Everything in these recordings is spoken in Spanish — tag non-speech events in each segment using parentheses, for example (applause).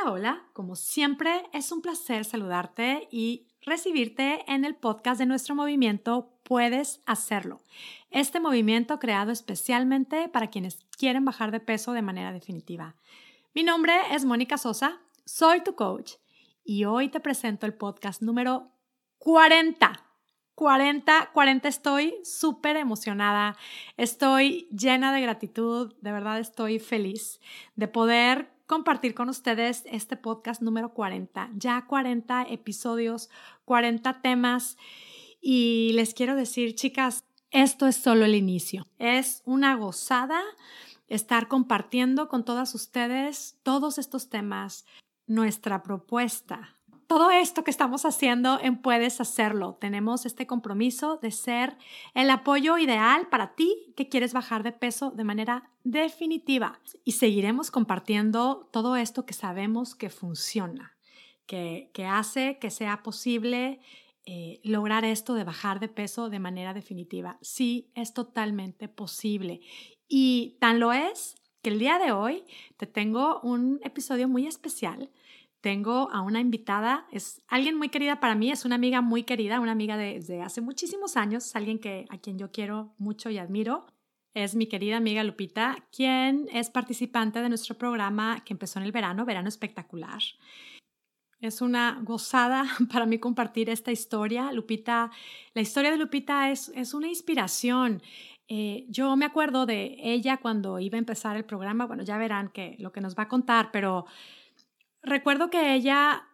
Hola, hola, como siempre es un placer saludarte y recibirte en el podcast de nuestro movimiento Puedes hacerlo. Este movimiento creado especialmente para quienes quieren bajar de peso de manera definitiva. Mi nombre es Mónica Sosa, soy tu coach y hoy te presento el podcast número 40. 40, 40 estoy súper emocionada, estoy llena de gratitud, de verdad estoy feliz de poder compartir con ustedes este podcast número 40, ya 40 episodios, 40 temas. Y les quiero decir, chicas, esto es solo el inicio. Es una gozada estar compartiendo con todas ustedes todos estos temas, nuestra propuesta, todo esto que estamos haciendo en Puedes Hacerlo. Tenemos este compromiso de ser el apoyo ideal para ti que quieres bajar de peso de manera definitiva. Y seguiremos compartiendo todo esto que sabemos que funciona, que, hace que sea posible eh, lograr esto de bajar de peso de manera definitiva. Sí, es totalmente posible. Y tan lo es que el día de hoy te tengo un episodio muy especial tengo a una invitada, es alguien muy querida para mí, es una amiga muy querida, una amiga desde hace muchísimos años, alguien que, a quien yo quiero mucho y admiro. Es mi querida amiga Lupita, quien es participante de nuestro programa que empezó en el verano, Verano Espectacular. Es una gozada (laughs) para mí compartir esta historia. Lupita, la historia de Lupita es, es una inspiración. Eh, yo me acuerdo de ella cuando iba a empezar el programa. Bueno, ya verán que lo que nos va a contar, pero recuerdo que ella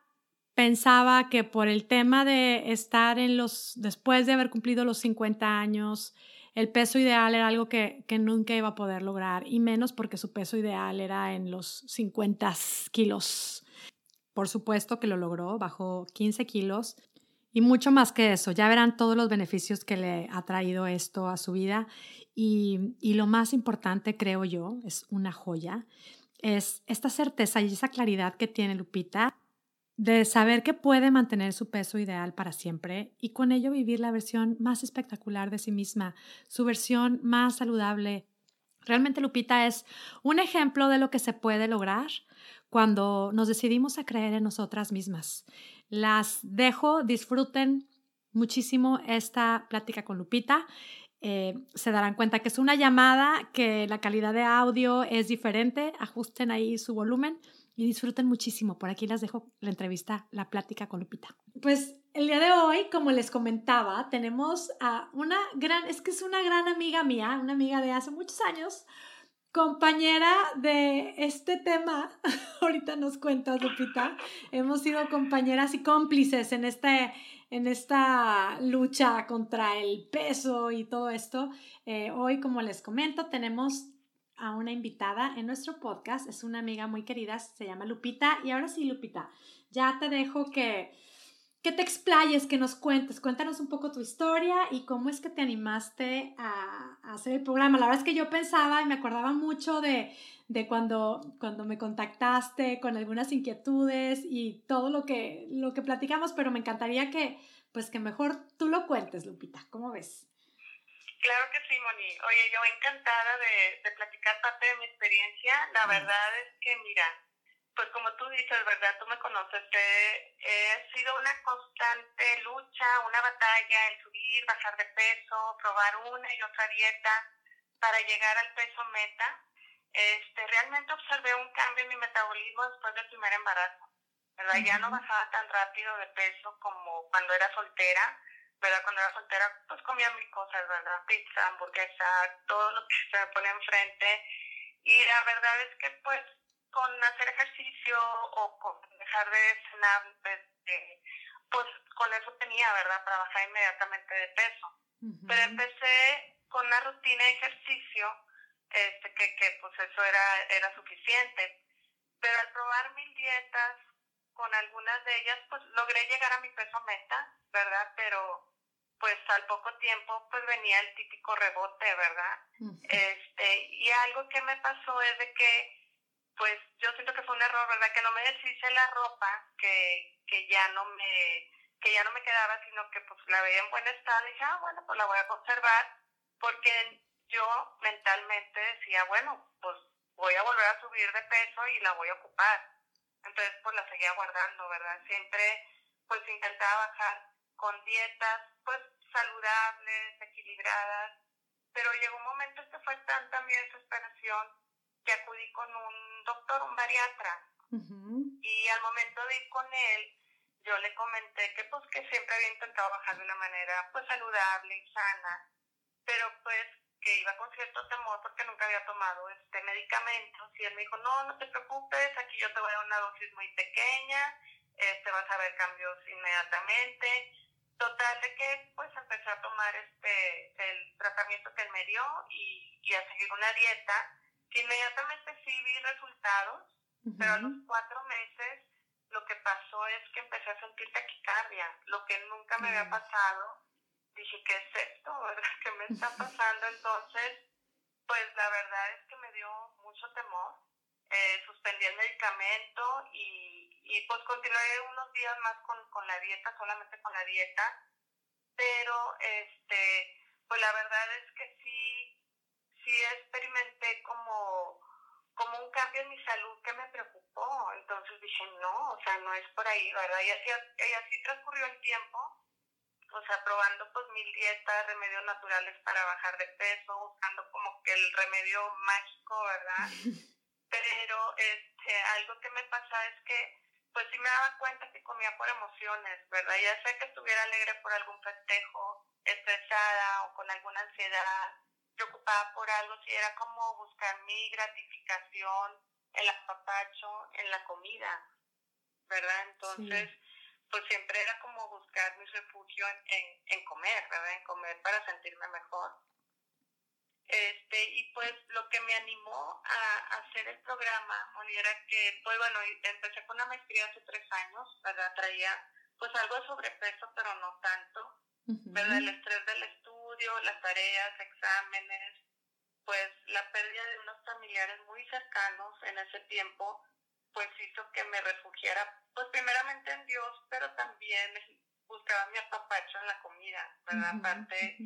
pensaba que por el tema de estar en los, después de haber cumplido los 50 años, el peso ideal era algo que, que, nunca iba a poder lograr, y menos porque su peso ideal era en los 50 kilos. Por supuesto que lo logró, bajó 15 kilos y mucho más que eso. Ya verán todos los beneficios que le ha traído esto a su vida. Y, y lo más importante, creo yo, es una joya, es esta certeza y esa claridad que tiene Lupita de saber que puede mantener su peso ideal para siempre y con ello vivir la versión más espectacular de sí misma, su versión más saludable. Realmente Lupita es un ejemplo de lo que se puede lograr cuando nos decidimos a creer en nosotras mismas. Las dejo, disfruten muchísimo esta plática con Lupita eh, se darán cuenta que es una llamada, que la calidad de audio es diferente, ajusten ahí su volumen y disfruten muchísimo. Por aquí les dejo la entrevista, la plática con Lupita. Pues el día de hoy, como les comentaba, tenemos a una gran, es que es una gran amiga mía, una amiga de hace muchos años, compañera de este tema. (laughs) Ahorita nos cuentas, Lupita. Hemos sido compañeras y cómplices en este en esta lucha contra el peso y todo esto. Eh, hoy, como les comento, tenemos a una invitada en nuestro podcast. Es una amiga muy querida, se llama Lupita. Y ahora sí, Lupita, ya te dejo que, que te explayes, que nos cuentes. Cuéntanos un poco tu historia y cómo es que te animaste a, a hacer el programa. La verdad es que yo pensaba y me acordaba mucho de, de cuando, cuando me contactaste con algunas inquietudes y todo lo que, lo que platicamos, pero me encantaría que, pues que mejor tú lo cuentes, Lupita. ¿Cómo ves? Claro que sí, Moni. Oye, yo encantada de, de platicar parte de mi experiencia. La verdad es que, mira, pues como tú dices, ¿verdad? Tú me conoces, he, ha sido una constante lucha, una batalla en subir, bajar de peso, probar una y otra dieta para llegar al peso meta este, realmente observé un cambio en mi metabolismo después del primer embarazo. ¿verdad? Ya no bajaba tan rápido de peso como cuando era soltera. ¿verdad? Cuando era soltera, pues comía mil cosas, ¿verdad? Pizza, hamburguesa, todo lo que se me pone enfrente. Y la verdad es que, pues, con hacer ejercicio o con dejar de cenar, este, pues, con eso tenía, ¿verdad? Para bajar inmediatamente de peso. Pero empecé con una rutina de ejercicio este, que, que pues eso era, era suficiente. Pero al probar mil dietas, con algunas de ellas, pues logré llegar a mi peso meta, ¿verdad? Pero pues al poco tiempo pues venía el típico rebote, ¿verdad? Este, y algo que me pasó es de que pues yo siento que fue un error, ¿verdad? Que no me deshice la ropa, que, que ya no me que ya no me quedaba, sino que pues la veía en buen estado y dije, ah, bueno, pues la voy a conservar, porque yo mentalmente decía, bueno, pues voy a volver a subir de peso y la voy a ocupar. Entonces, seguía guardando, ¿verdad? Siempre pues intentaba bajar con dietas pues saludables, equilibradas, pero llegó un momento en que fue tanta mi desesperación que acudí con un doctor, un bariatra, y al momento de ir con él, yo le comenté que pues que siempre había intentado bajar de una manera pues saludable y sana, pero pues que iba con cierto temor porque nunca había tomado este medicamentos y él me dijo, no, no te preocupes, aquí yo te voy a dar una dosis muy pequeña, este vas a ver cambios inmediatamente. Total de que pues empecé a tomar este el tratamiento que él me dio y, y a seguir una dieta que inmediatamente sí vi resultados, pero a los cuatro meses lo que pasó es que empecé a sentir taquicardia, lo que nunca me había pasado. Dije, ¿qué es esto? (laughs) ¿Verdad? ¿Qué me está (laughs) pasando? Entonces, pues la verdad es que me dio mucho temor. Eh, suspendí el medicamento y, y pues continué unos días más con, con la dieta, solamente con la dieta. Pero, este, pues la verdad es que sí, sí experimenté como como un cambio en mi salud que me preocupó. Entonces dije, no, o sea, no es por ahí, ¿verdad? Y así, y así transcurrió el tiempo, o sea, probando pues mil dietas, remedios naturales para bajar de peso, buscando como que el remedio mágico, ¿verdad? (laughs) Pero este, algo que me pasa es que pues sí me daba cuenta que comía por emociones, ¿verdad? Ya sea que estuviera alegre por algún festejo, estresada o con alguna ansiedad, preocupada por algo, si era como buscar mi gratificación, el apapacho en la comida, ¿verdad? Entonces, pues siempre era como buscar mi refugio en, en, comer, ¿verdad? En comer para sentirme mejor. Este, y pues lo que me animó a, hacer el programa, Moni, era que, pues bueno, empecé con una maestría hace tres años, ¿verdad? Traía pues algo de sobrepeso, pero no tanto, ¿verdad? El estrés del estudio las tareas, exámenes, pues la pérdida de unos familiares muy cercanos en ese tiempo, pues hizo que me refugiara, pues primeramente en Dios, pero también buscaba mi apapacho en la comida, ¿verdad? Aparte,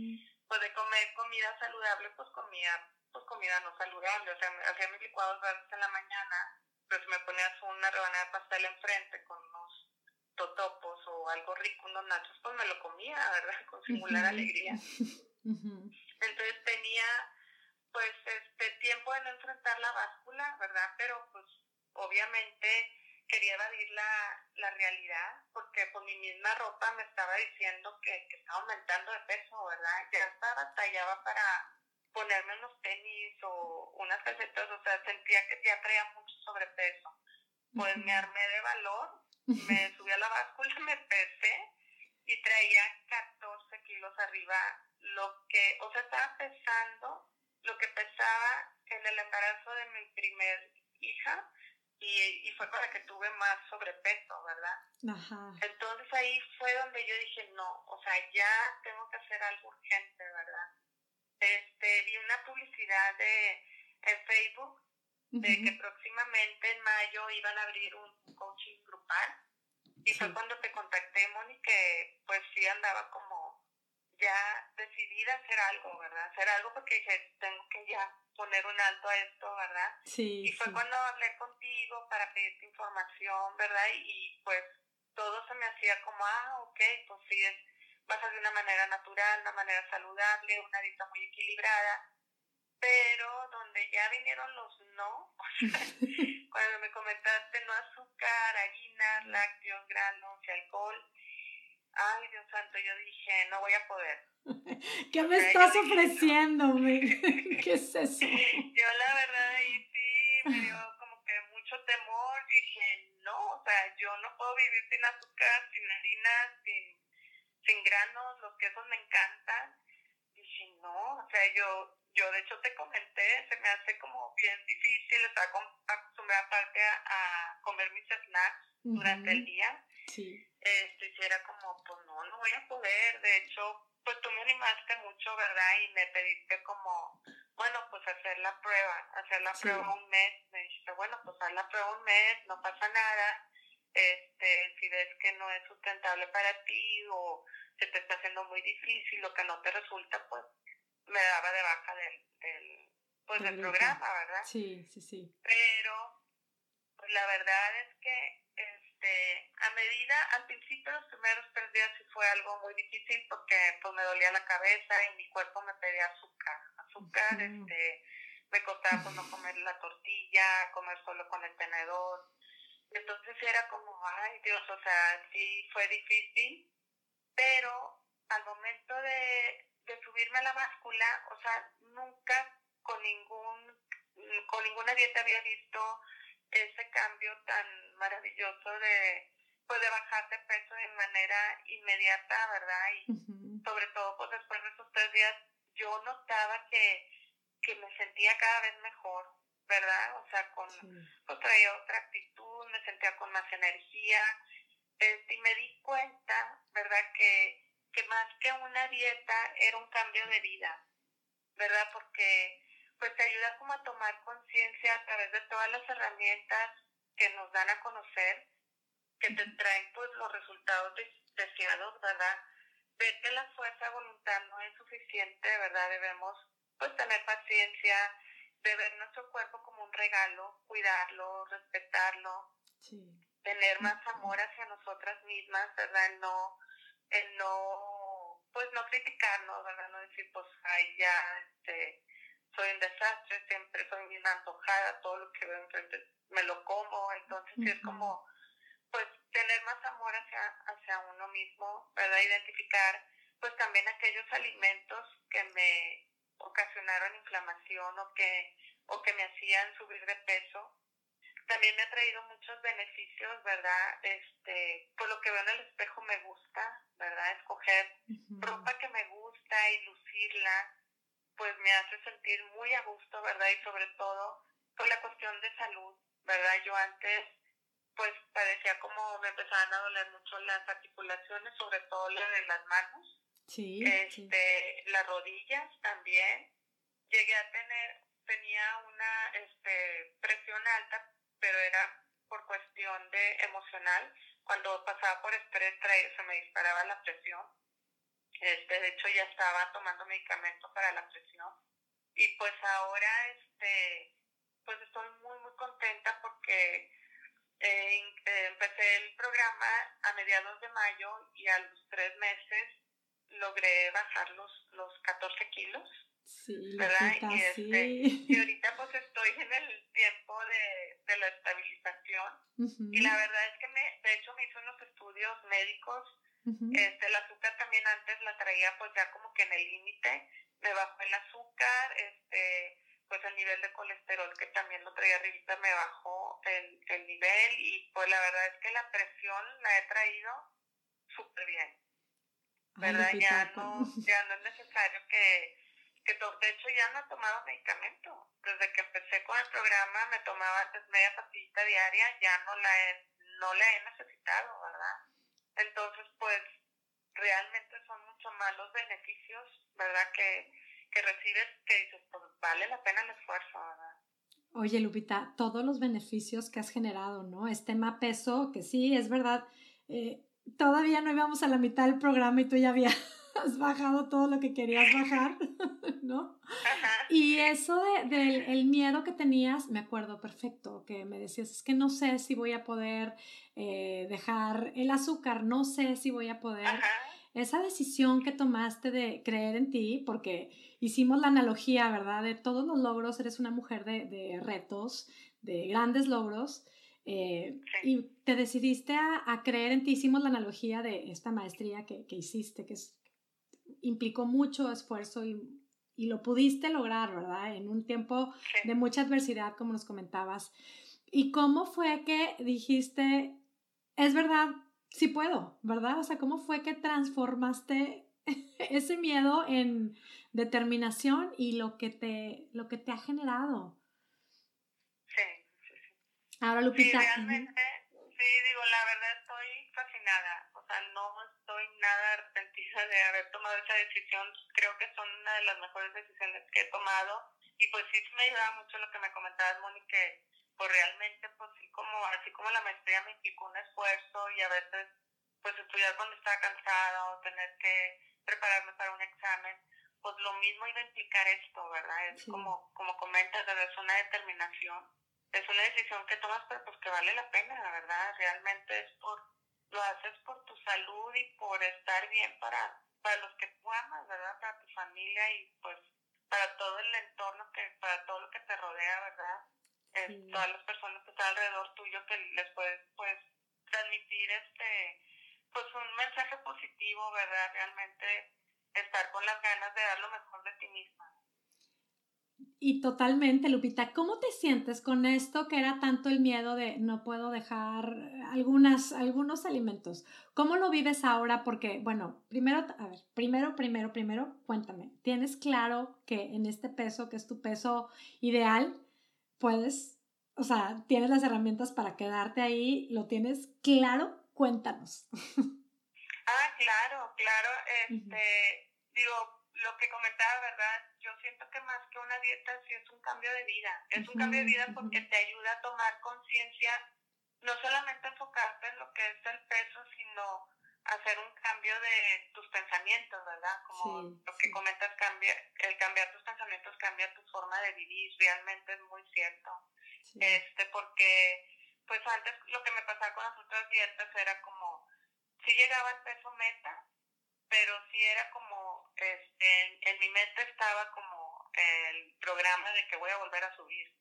pues de comer comida saludable, pues comía, pues comida no saludable, o sea, hacía mis licuados verdes en la mañana, pero si me ponías una rebanada de pastel enfrente con totopos o algo rico, unos nachos, pues me lo comía, (laughs) ¿verdad? Con singular alegría. Entonces tenía pues este tiempo de no enfrentar la báscula, ¿verdad? Pero pues obviamente quería evadir la, la realidad porque por mi misma ropa me estaba diciendo que, que estaba aumentando de peso, ¿verdad? Ya hasta batallaba para ponerme unos tenis o unas calcetas, o sea, sentía que ya traía mucho sobrepeso. Pues me armé de valor me subí a la báscula, me pesé y traía 14 kilos arriba, lo que, o sea, estaba pesando lo que pesaba en el embarazo de mi primer hija y, y fue para que tuve más sobrepeso, ¿verdad? Ajá. Entonces ahí fue donde yo dije, no, o sea, ya tengo que hacer algo urgente, ¿verdad? Este, vi una publicidad de, en Facebook de que próximamente en mayo iban a abrir un coaching grupal. Y fue cuando te contacté, Moni, que pues sí andaba como ya decidida a hacer algo, ¿verdad? Hacer algo porque dije, tengo que ya poner un alto a esto, ¿verdad? Sí. Y fue cuando hablé contigo para pedirte información, ¿verdad? Y, pues todo se me hacía como, ah, ok, pues sí, es, vas a de una manera natural, una manera saludable, una dieta muy equilibrada pero donde ya vinieron los no, (laughs) cuando me comentaste no azúcar, harinas, lácteos, granos y alcohol, ay Dios santo, yo dije, no voy a poder. (laughs) ¿Qué me estás (laughs) ofreciendo? ¿Qué es eso? Yo la verdad ahí sí me dio como que mucho temor, dije, no, o sea, yo no puedo vivir sin azúcar, sin harinas, sin, sin granos, los quesos me encantan. Dije, no, o sea, yo yo de hecho te comenté, se me hace como bien difícil, estar acostumbrada aparte a, a, comer mis snacks durante el día. Sí. Este, si era como, pues no, no voy a poder. De hecho, pues tú me animaste mucho, ¿verdad? Y me pediste como, bueno, pues hacer la prueba, hacer la prueba un mes. Me dijiste, bueno, pues haz la prueba un mes, no pasa nada. Este, si ves que no es sustentable para ti o se te está haciendo muy difícil o que no te resulta, pues me daba de baja del, del pues del programa, ¿verdad? Sí, sí, sí. Pero pues la verdad es que este a medida, al principio los primeros tres días sí fue algo muy difícil porque pues me dolía la cabeza y mi cuerpo me pedía azúcar, azúcar, este, me costaba pues no comer la tortilla, comer solo con el tenedor, entonces era como, ay Dios, o sea, sí fue difícil, pero al momento de, de subirme a la báscula, o sea, nunca con ningún, con ninguna dieta había visto ese cambio tan maravilloso de, pues, de bajar de peso de manera inmediata, ¿verdad? Y sobre todo, pues después de esos tres días, yo notaba que, que me sentía cada vez mejor, ¿verdad? O sea, con, pues traía otra actitud, me sentía con más energía, este, y me di cuenta, ¿verdad? Que, que más que una dieta era un cambio de vida, ¿verdad? Porque pues te ayuda como a tomar conciencia a través de todas las herramientas que nos dan a conocer, que te traen pues los resultados deseados, ¿verdad? Ver que la fuerza de voluntad no es suficiente, ¿verdad? Debemos pues tener paciencia, de ver nuestro cuerpo como un regalo, cuidarlo, respetarlo, tener más amor hacia nosotras mismas, ¿verdad? No, el no, pues no criticarnos, ¿verdad? No decir, pues, ay, ya, este, soy un desastre, siempre soy bien antojada, todo lo que veo enfrente me lo como, entonces es como, pues, tener más amor hacia, hacia uno mismo, ¿verdad? Identificar, pues, también aquellos alimentos que me ocasionaron inflamación o que, o que me hacían subir de peso. También me ha traído muchos beneficios, ¿verdad? Este, por lo que veo en el espejo me gusta, ¿verdad? Escoger ropa que me gusta y lucirla, pues me hace sentir muy a gusto, ¿verdad? Y sobre todo por la cuestión de salud, ¿verdad? Yo antes pues parecía como me empezaban a doler mucho las articulaciones, sobre todo la de las manos. Sí, este, las rodillas también. Llegué a tener, tenía una este, presión alta, pero era por cuestión de emocional. Cuando pasaba por estrés se me disparaba la presión. Este, de hecho ya estaba tomando medicamento para la presión. Y pues ahora este pues estoy muy muy contenta porque eh, empecé el programa a mediados de mayo y a los tres meses logré bajar los, los 14 kilos. Sí, ¿verdad? y, este, y ahorita pues estoy en el tiempo de, de la estabilización. Y la verdad es que me, de hecho me hice unos estudios médicos. Este, el azúcar también antes la traía pues ya como que en el límite, me bajó el azúcar, este, pues el nivel de colesterol que también lo traía arribita me bajó el, el nivel. Y pues la verdad es que la presión la he traído súper bien. ¿Verdad? ya no, ya no es necesario que, que de hecho ya no he tomado medicamento. Desde que empecé con el programa me tomaba antes media pastillita diaria, ya no la he, no la he necesitado, ¿verdad? Entonces, pues realmente son mucho más los beneficios, ¿verdad? Que, que recibes que dices, pues vale la pena el esfuerzo, ¿verdad? Oye, Lupita, todos los beneficios que has generado, ¿no? Este más peso, que sí, es verdad, eh, todavía no íbamos a la mitad del programa y tú ya habías bajado todo lo que querías bajar, (laughs) ¿no? Y eso del de, el miedo que tenías, me acuerdo perfecto, que me decías, es que no sé si voy a poder eh, dejar el azúcar, no sé si voy a poder... Esa decisión que tomaste de creer en ti, porque hicimos la analogía, ¿verdad? De todos los logros, eres una mujer de, de retos, de grandes logros, eh, y te decidiste a, creer en ti, hicimos la analogía de esta maestría que, que hiciste, que es, implicó mucho esfuerzo y, y, lo pudiste lograr, ¿verdad? En un tiempo de mucha adversidad, como nos comentabas. ¿Y cómo fue que dijiste, es verdad, sí puedo, ¿verdad? O sea, ¿cómo fue que transformaste (laughs) ese miedo en determinación y lo que te, lo que te ha generado? Ahora, Lupita. Sí, realmente, sí, digo, la verdad estoy fascinada. O sea, no estoy nada arrepentida de haber tomado esa decisión. Creo que son una de las mejores decisiones que he tomado. Y pues sí me ayudaba mucho lo que me comentabas, que pues realmente, pues sí, como, así como la maestría me implicó un esfuerzo y a veces, pues estudiar cuando estaba cansada o tener que prepararme para un examen, pues lo mismo iba a implicar esto, ¿verdad? Es como, como comentas, es una determinación es una decisión que tomas, pero pues que vale la pena, la verdad, realmente es por, lo haces por tu salud y por estar bien para, para los que tú amas, ¿verdad? Para tu familia y pues para todo el entorno, que para todo lo que te rodea, ¿verdad? Todas las personas que están alrededor tuyo que les puedes pues transmitir este pues un mensaje positivo, ¿verdad? Realmente estar con las ganas de dar lo mejor de ti misma. Y totalmente, Lupita, ¿cómo te sientes con esto que era tanto el miedo de no puedo dejar algunas, algunos alimentos? ¿Cómo lo vives ahora? Porque, bueno, primero, a ver, primero, primero, primero, cuéntame, ¿tienes claro que en este peso, que es tu peso ideal, puedes, o sea, tienes las herramientas para quedarte ahí? ¿Lo tienes claro? Cuéntanos. Ah, claro, claro, (laughs) este, digo, lo que comentaba, ¿verdad? Yo siento que más que una dieta sí es un cambio de vida. Es un cambio de vida porque te ayuda a tomar conciencia, no solamente enfocarte en lo que es el peso, sino hacer un cambio de tus pensamientos, ¿verdad? Como lo que comentas, cambia, el cambiar tus pensamientos cambia tu forma de vivir, realmente es muy cierto. Este, porque, pues antes lo que me pasaba con las otras dietas era como, si llegaba al peso meta, pero sí era como, este, en, mi mente estaba como el programa de que voy a volver a subir.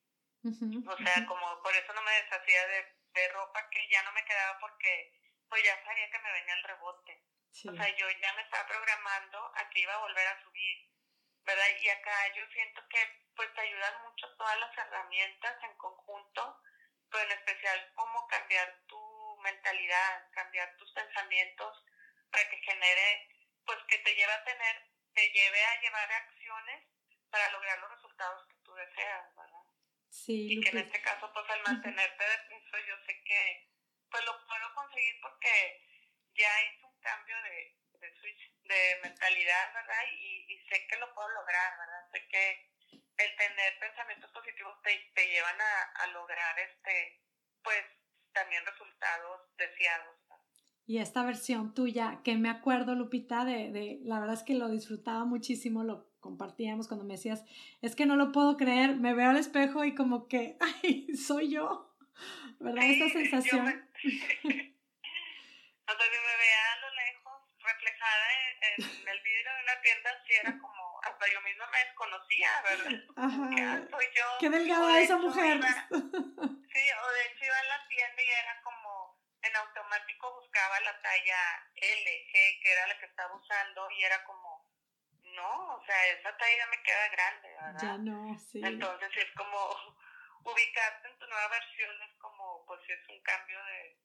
o sea, como por eso no me deshacía de, de, ropa que ya no me quedaba porque pues ya sabía que me venía el rebote. O sea, yo ya me estaba programando a que iba a volver a subir, ¿verdad? Y acá yo siento que pues te ayudan mucho todas las herramientas en conjunto, pero en especial cómo cambiar tu mentalidad, cambiar tus pensamientos para que genere pues que te lleve a tener, te lleve a llevar acciones para lograr los resultados que tú deseas, ¿verdad? Sí. Y que en este caso, pues al mantenerte de piso, yo sé que pues lo puedo conseguir porque ya hice un cambio de, de switch, de mentalidad, ¿verdad? Y, y sé que lo puedo lograr, ¿verdad? Sé que el tener pensamientos positivos te, te llevan a, a lograr este, pues también resultados deseados y esta versión tuya, que me acuerdo, Lupita, de, de, la verdad es que lo disfrutaba muchísimo, lo compartíamos cuando me decías, es que no lo puedo creer, me veo al espejo y como que, (laughs) ay, soy yo, ¿verdad? Esta sensación. Me... (laughs) o sea, si me veía a lo lejos, reflejada en, el vidrio de una tienda, sí era como, hasta yo misma me desconocía, ¿verdad? Ajá. Ah, soy yo. Qué delgada esa mujer. (laughs) sí, o de hecho iba a la tienda y era como, en automático buscaba la talla L, G, que era la que estaba usando, y era como, no, o sea, esa talla me queda grande, ¿verdad? Ya no, sí. Entonces es como (laughs) ubicarte en tu nueva versión, es como, pues es un cambio de,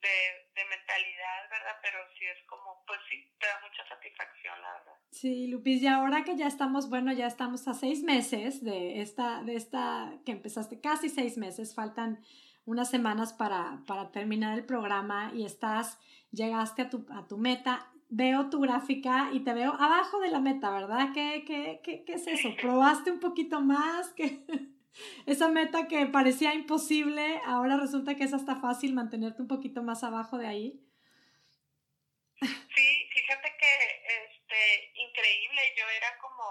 de, de, mentalidad, ¿verdad? Pero sí es como, pues sí, te da mucha satisfacción, la verdad. Sí, Lupis, y ahora que ya estamos, bueno, ya estamos a seis meses de esta, de esta, que empezaste casi seis meses, faltan unas semanas para, para terminar el programa y estás, llegaste a tu, a tu meta, veo tu gráfica y te veo abajo de la meta, ¿verdad? ¿Qué, qué, qué, qué es eso? ¿Probaste un poquito más? que (laughs) Esa meta que parecía imposible, ahora resulta que es hasta fácil mantenerte un poquito más abajo de ahí. Sí, fíjate que este increíble, yo era como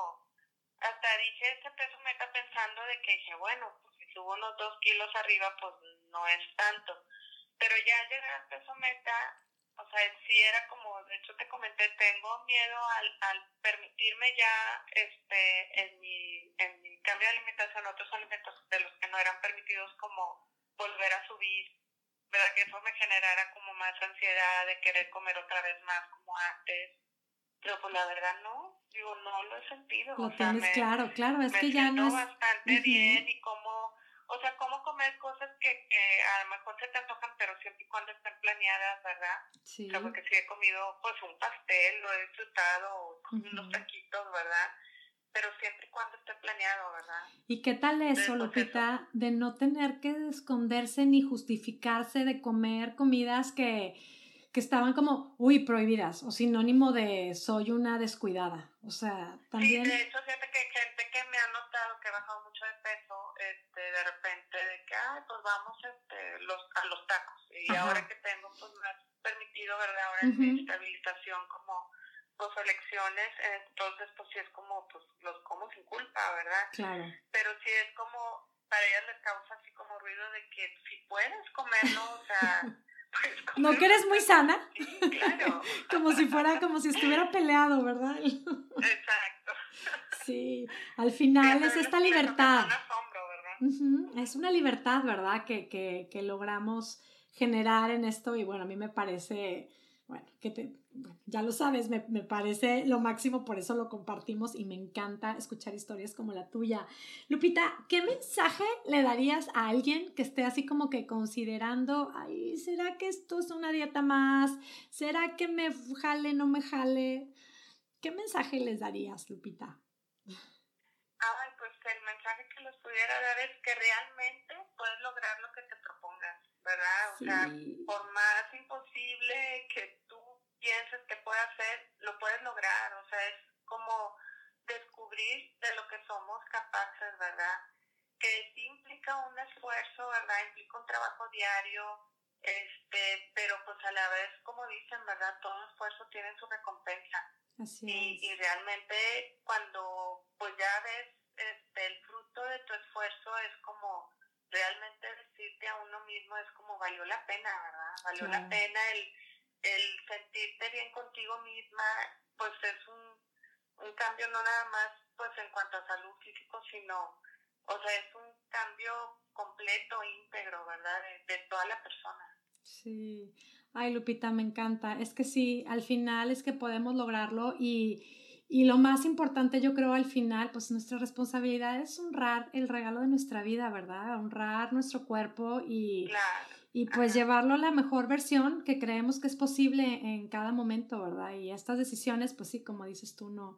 hasta dije ese peso meta pensando de que dije, bueno, subo unos dos kilos arriba, pues no es tanto. Pero ya al llegar al peso meta, o sea, sí era como, de hecho te comenté, tengo miedo al, al permitirme ya este en mi, en mi cambio de alimentación otros alimentos de los que no eran permitidos como volver a subir, ¿verdad? Que eso me generara como más ansiedad de querer comer otra vez más como antes. Pero pues la verdad no, digo, no lo he sentido. Lo tienes claro, claro, es que ya no es... bastante bien y como o sea, cómo comer cosas que, a lo mejor se te antojan, pero siempre y cuando estén planeadas, ¿verdad? Sí. O sea, porque si he comido, pues, un pastel, lo he disfrutado, unos taquitos, ¿verdad? Pero siempre y cuando esté planeado, ¿verdad? ¿Y qué tal eso, Lupita, de no tener que esconderse ni justificarse de comer comidas que que estaban como, uy, prohibidas, o sinónimo de soy una descuidada. O sea, también... Sí, de hecho, fíjate que hay gente que me ha notado que ha bajado mucho de peso, este, de repente, de que, ay, pues vamos este, los, a los tacos. Y ahora que tengo, pues me ha permitido, ¿verdad? Ahora en mi estabilización como pues elecciones, entonces pues sí es como, pues los como sin culpa, ¿verdad? Claro. Pero sí es como, para ellas les causa así como ruido de que si puedes comerlo, o sea... (laughs) pues ¿No que eres muy sana? Sí, claro. (laughs) como si fuera, como si estuviera peleado, ¿verdad? Exacto. (laughs) Sí, al final es esta libertad. Es Es una libertad, ¿verdad? Que, que, que logramos generar en esto y bueno, a mí me parece bueno, que te, ya lo sabes, me, me, parece lo máximo, por eso lo compartimos y me encanta escuchar historias como la tuya. Lupita, ¿qué mensaje le darías a alguien que esté así como que considerando, ay, ¿será que esto es una dieta más? ¿Será que me jale, no me jale? ¿Qué mensaje les darías, Lupita pues el mensaje que les pudiera dar es que realmente puedes lograr lo que te propongas, ¿verdad? O sea, por más imposible que tú pienses que puede hacer, lo puedes lograr. O sea, es como descubrir de lo que somos capaces, ¿verdad? Que sí implica un esfuerzo, ¿verdad? Implica un trabajo diario, este, pero pues a la vez, como dicen, ¿verdad? Todo esfuerzo tiene su recompensa. y, y realmente cuando pues ya ves este, el fruto de tu esfuerzo es como realmente decirte a uno mismo es como valió la pena, ¿verdad? Valió la pena el, el sentirte bien contigo misma, pues es un, un cambio no nada más pues en cuanto a salud físico, sino, o sea, es un cambio completo, íntegro, ¿verdad? De, de toda la persona. Sí. Ay, Lupita, me encanta. Es que sí, al final es que podemos lograrlo y, y lo más importante, yo creo, al final, pues nuestra responsabilidad es honrar el regalo de nuestra vida, ¿verdad? Honrar nuestro cuerpo y, y pues llevarlo a la mejor versión que creemos que es posible en cada momento, ¿verdad? Y estas decisiones, pues sí, como dices tú, no,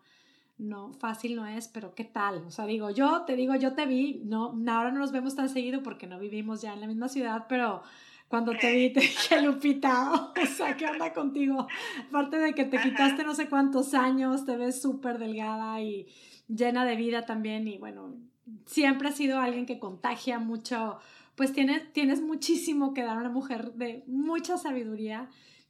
no, fácil no es, pero ¿qué tal? O sea, digo, yo te digo, yo te vi, no, ahora no nos vemos tan seguido porque no vivimos ya en la misma ciudad, pero cuando te vi, te dije, Lupita, o sea, ¿qué onda (laughs) contigo? Aparte de que te quitaste no sé cuántos años, te ves súper delgada y llena de vida también y bueno, siempre has sido alguien que contagia mucho, pues tienes, tienes muchísimo que dar a una mujer de mucha sabiduría.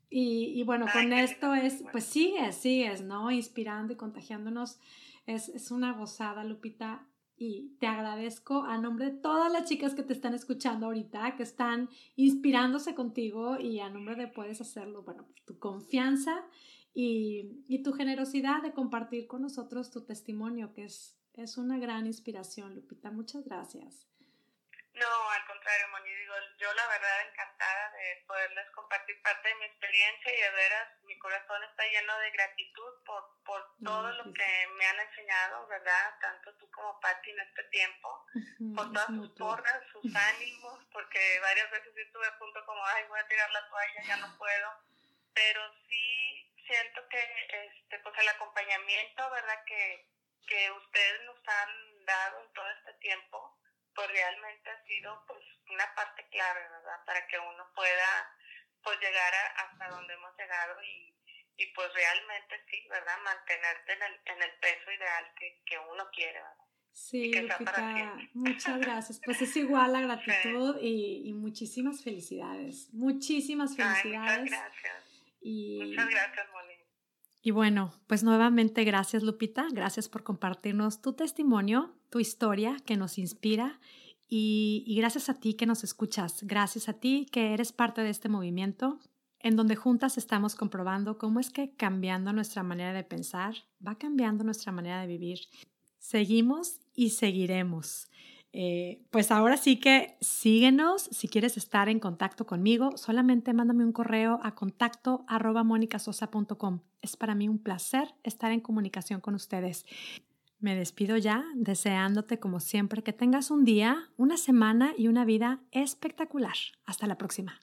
Y, y bueno, con esto es, pues sigues, sigues, ¿no? Inspirando y contagiándonos. Es, es una gozada, Lupita y te agradezco a nombre de todas las chicas que te están escuchando ahorita, que están inspirándose contigo y a nombre de puedes hacerlo, bueno, tu confianza y, y tu generosidad de compartir con nosotros tu testimonio, que es, es una gran inspiración, Lupita. Muchas gracias. No, al contrario, Moni, digo, yo la verdad encantada de poderles compartir parte de mi experiencia y de veras mi corazón está lleno de gratitud por, por todo lo pues que me han enseñado, ¿verdad? Tanto tú como Patti en este tiempo, por todas sus porras, sus ánimos, porque varias veces estuve a punto como, ay, voy a tirar la toalla, ya no puedo, pero sí siento que este pues el acompañamiento, ¿verdad? Que, que ustedes nos han dado en todo este tiempo, pues realmente ha sido pues una parte clave, ¿verdad? Para que uno pueda pues llegar hasta donde hemos llegado y, y pues realmente sí, ¿verdad? Mantenerte en el, en el peso ideal que, que uno quiere, ¿verdad? Sí, Lupita, muchas (laughs) gracias. Pues es igual la gratitud y, y, muchísimas felicidades. Muchísimas felicidades. muchas gracias. Y... Muchas gracias, Molly. Y bueno, pues nuevamente gracias Lupita, gracias por compartirnos tu testimonio tu historia que nos inspira y, gracias a ti que nos escuchas, gracias a ti que eres parte de este movimiento en donde juntas estamos comprobando cómo es que cambiando nuestra manera de pensar va cambiando nuestra manera de vivir. Seguimos y seguiremos. Eh, pues ahora sí que síguenos. Si quieres estar en contacto conmigo, solamente mándame un correo a contacto arroba Es para mí un placer estar en comunicación con ustedes. Me despido ya, deseándote como siempre que tengas un día, una semana y una vida espectacular. Hasta la próxima.